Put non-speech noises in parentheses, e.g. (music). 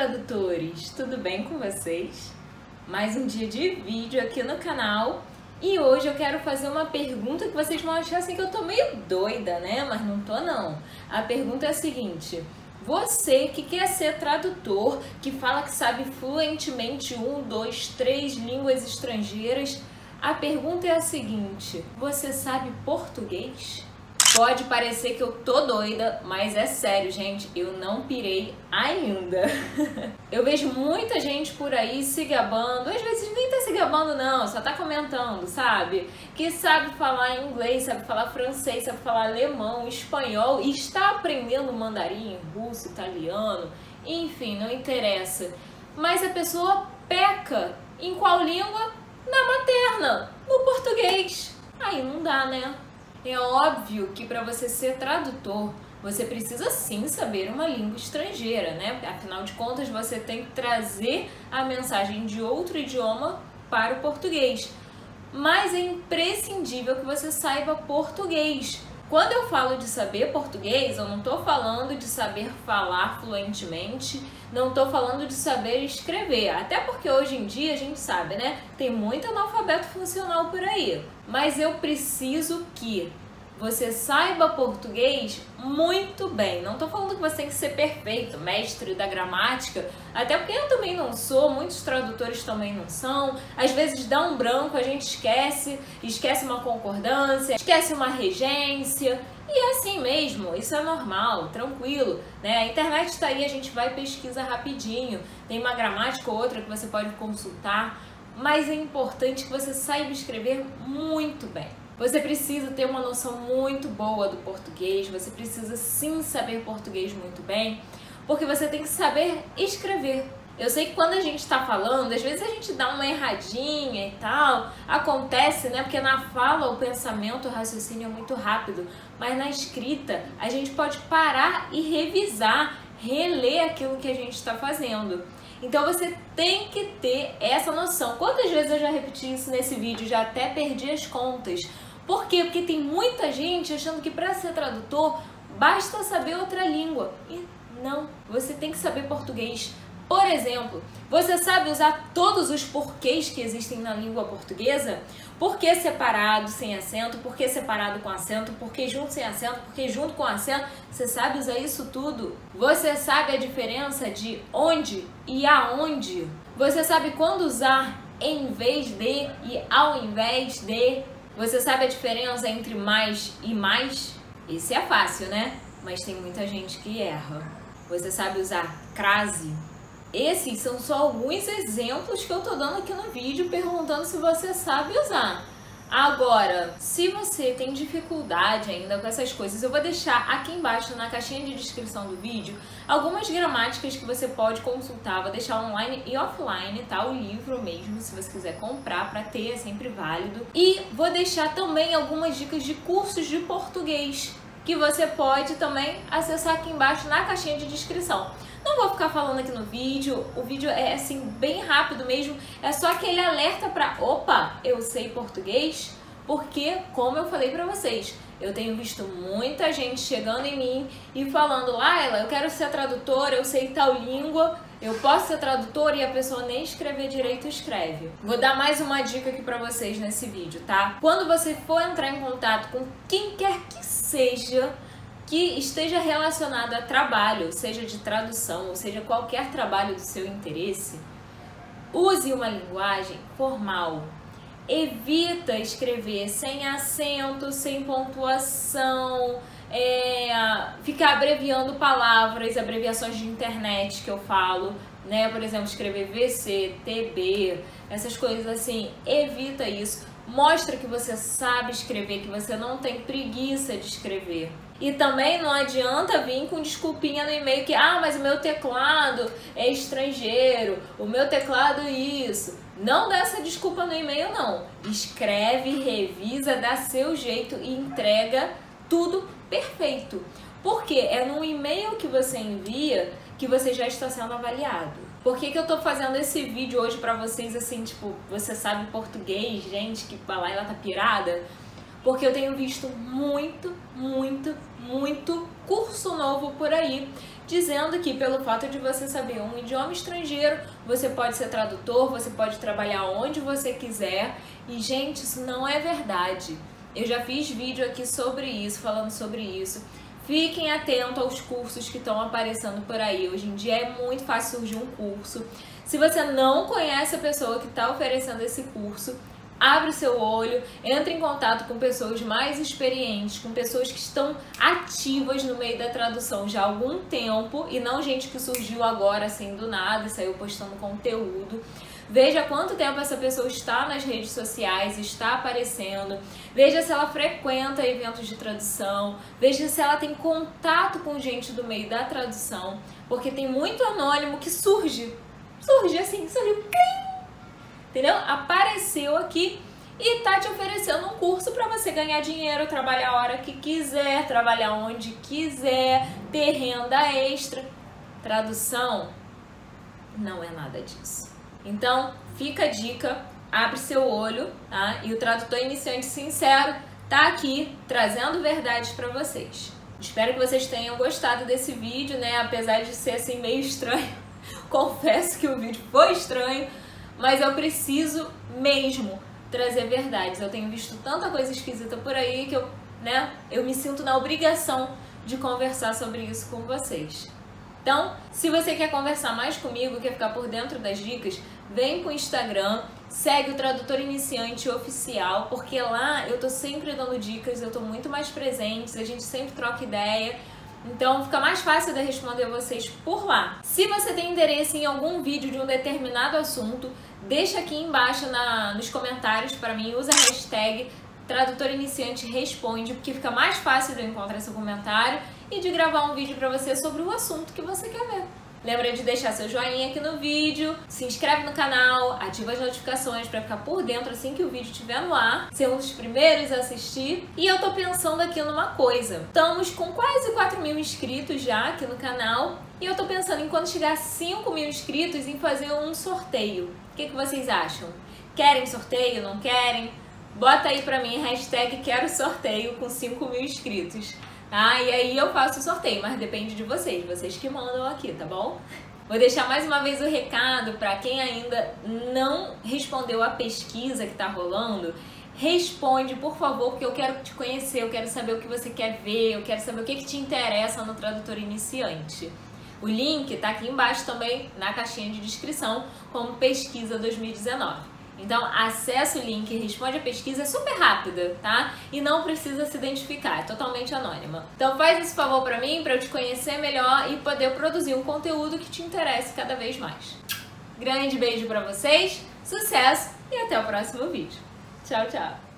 tradutores! Tudo bem com vocês? Mais um dia de vídeo aqui no canal e hoje eu quero fazer uma pergunta que vocês vão achar assim que eu tô meio doida, né? Mas não tô não. A pergunta é a seguinte: você que quer ser tradutor, que fala que sabe fluentemente um, dois, três línguas estrangeiras, a pergunta é a seguinte: você sabe português? Pode parecer que eu tô doida, mas é sério, gente, eu não pirei ainda. (laughs) eu vejo muita gente por aí se gabando, às vezes nem tá se gabando não, só tá comentando, sabe? Que sabe falar inglês, sabe falar francês, sabe falar alemão, espanhol e está aprendendo mandarim, russo, italiano, enfim, não interessa. Mas a pessoa peca em qual língua? Na materna, no português. Aí não dá, né? É óbvio que para você ser tradutor, você precisa sim saber uma língua estrangeira, né? Afinal de contas, você tem que trazer a mensagem de outro idioma para o português. Mas é imprescindível que você saiba português. Quando eu falo de saber português, eu não estou falando de saber falar fluentemente, não estou falando de saber escrever, até porque hoje em dia a gente sabe, né? Tem muito analfabeto funcional por aí. Mas eu preciso que você saiba português muito bem. Não estou falando que você tem que ser perfeito, mestre da gramática, até porque eu também não sou, muitos tradutores também não são. Às vezes dá um branco, a gente esquece, esquece uma concordância, esquece uma regência. E é assim mesmo, isso é normal, tranquilo, né? A internet está aí, a gente vai pesquisa rapidinho. Tem uma gramática ou outra que você pode consultar, mas é importante que você saiba escrever muito bem. Você precisa ter uma noção muito boa do português, você precisa sim saber português muito bem, porque você tem que saber escrever. Eu sei que quando a gente está falando, às vezes a gente dá uma erradinha e tal, acontece, né? Porque na fala o pensamento, o raciocínio é muito rápido, mas na escrita a gente pode parar e revisar, reler aquilo que a gente está fazendo. Então você tem que ter essa noção. Quantas vezes eu já repeti isso nesse vídeo? Já até perdi as contas. Por quê? Porque tem muita gente achando que para ser tradutor basta saber outra língua. E não, você tem que saber português. Por exemplo, você sabe usar todos os porquês que existem na língua portuguesa? Por que separado sem acento? Por que separado com acento? Por que junto sem acento? Por que junto com acento? Você sabe usar isso tudo? Você sabe a diferença de onde e aonde? Você sabe quando usar em vez de e ao invés de? Você sabe a diferença entre mais e mais? Esse é fácil, né? Mas tem muita gente que erra. Você sabe usar crase? Esses são só alguns exemplos que eu tô dando aqui no vídeo perguntando se você sabe usar. Agora, se você tem dificuldade ainda com essas coisas, eu vou deixar aqui embaixo na caixinha de descrição do vídeo algumas gramáticas que você pode consultar. Vou deixar online e offline, tá? O livro mesmo, se você quiser comprar para ter, é sempre válido. E vou deixar também algumas dicas de cursos de português que você pode também acessar aqui embaixo na caixinha de descrição. Não vou ficar falando aqui no vídeo, o vídeo é assim bem rápido mesmo, é só aquele alerta para, opa, eu sei português, porque como eu falei para vocês, eu tenho visto muita gente chegando em mim e falando, Laila, eu quero ser tradutora, eu sei tal língua, eu posso ser tradutora e a pessoa nem escrever direito escreve. Vou dar mais uma dica aqui para vocês nesse vídeo, tá? Quando você for entrar em contato com quem quer que seja, que esteja relacionado a trabalho, seja de tradução, ou seja, qualquer trabalho do seu interesse, use uma linguagem formal. Evita escrever sem acento, sem pontuação, é, ficar abreviando palavras, abreviações de internet que eu falo, né? Por exemplo, escrever VC, TB, essas coisas assim. Evita isso. Mostra que você sabe escrever, que você não tem preguiça de escrever. E também não adianta vir com desculpinha no e-mail que, ah, mas o meu teclado é estrangeiro, o meu teclado isso. Não dá essa desculpa no e-mail, não. Escreve, revisa, dá seu jeito e entrega tudo perfeito. Porque é no e-mail que você envia que você já está sendo avaliado. Por que, que eu tô fazendo esse vídeo hoje para vocês assim, tipo, você sabe português, gente que e ela tá pirada? Porque eu tenho visto muito, muito, muito curso novo por aí dizendo que pelo fato de você saber um idioma estrangeiro, você pode ser tradutor, você pode trabalhar onde você quiser. E gente, isso não é verdade. Eu já fiz vídeo aqui sobre isso, falando sobre isso. Fiquem atentos aos cursos que estão aparecendo por aí. Hoje em dia é muito fácil surgir um curso. Se você não conhece a pessoa que está oferecendo esse curso, abre seu olho, entre em contato com pessoas mais experientes, com pessoas que estão ativas no meio da tradução já há algum tempo e não gente que surgiu agora assim do nada e saiu postando conteúdo. Veja quanto tempo essa pessoa está nas redes sociais, está aparecendo. Veja se ela frequenta eventos de tradução. Veja se ela tem contato com gente do meio da tradução. Porque tem muito anônimo que surge. Surge assim, surge entendeu? Apareceu aqui e tá te oferecendo um curso para você ganhar dinheiro, trabalhar a hora que quiser, trabalhar onde quiser, ter renda extra. Tradução não é nada disso. Então, fica a dica, abre seu olho, tá? E o tradutor iniciante sincero tá aqui trazendo verdades para vocês. Espero que vocês tenham gostado desse vídeo, né? Apesar de ser assim meio estranho. (laughs) Confesso que o vídeo foi estranho, mas eu preciso mesmo trazer verdades. Eu tenho visto tanta coisa esquisita por aí que eu, né, eu me sinto na obrigação de conversar sobre isso com vocês. Então, se você quer conversar mais comigo, quer ficar por dentro das dicas, vem pro Instagram, segue o Tradutor Iniciante Oficial, porque lá eu tô sempre dando dicas, eu tô muito mais presente, a gente sempre troca ideia. Então fica mais fácil de responder vocês por lá. Se você tem interesse em algum vídeo de um determinado assunto, deixa aqui embaixo na, nos comentários para mim, usa a hashtag Tradutor Iniciante Responde, porque fica mais fácil de eu encontrar seu comentário e de gravar um vídeo para você sobre o assunto que você quer ver. Lembra de deixar seu joinha aqui no vídeo, se inscreve no canal, ativa as notificações para ficar por dentro assim que o vídeo estiver no ar, ser um dos primeiros a assistir. E eu tô pensando aqui numa coisa. Estamos com quase 4 mil inscritos já aqui no canal e eu tô pensando em quando chegar a 5 mil inscritos em fazer um sorteio. O que, que vocês acham? Querem sorteio? Não querem? Bota aí pra mim hashtag quero sorteio com 5 mil inscritos. Ah, e aí eu faço o sorteio, mas depende de vocês, vocês que mandam aqui, tá bom? Vou deixar mais uma vez o recado para quem ainda não respondeu a pesquisa que tá rolando. Responde, por favor, porque eu quero te conhecer, eu quero saber o que você quer ver, eu quero saber o que, que te interessa no tradutor iniciante. O link tá aqui embaixo também na caixinha de descrição como pesquisa 2019. Então, acesse o link, responde a pesquisa, é super rápida, tá? E não precisa se identificar, é totalmente anônima. Então, faz esse favor para mim, para eu te conhecer melhor e poder produzir um conteúdo que te interesse cada vez mais. Grande beijo para vocês, sucesso e até o próximo vídeo. Tchau, tchau!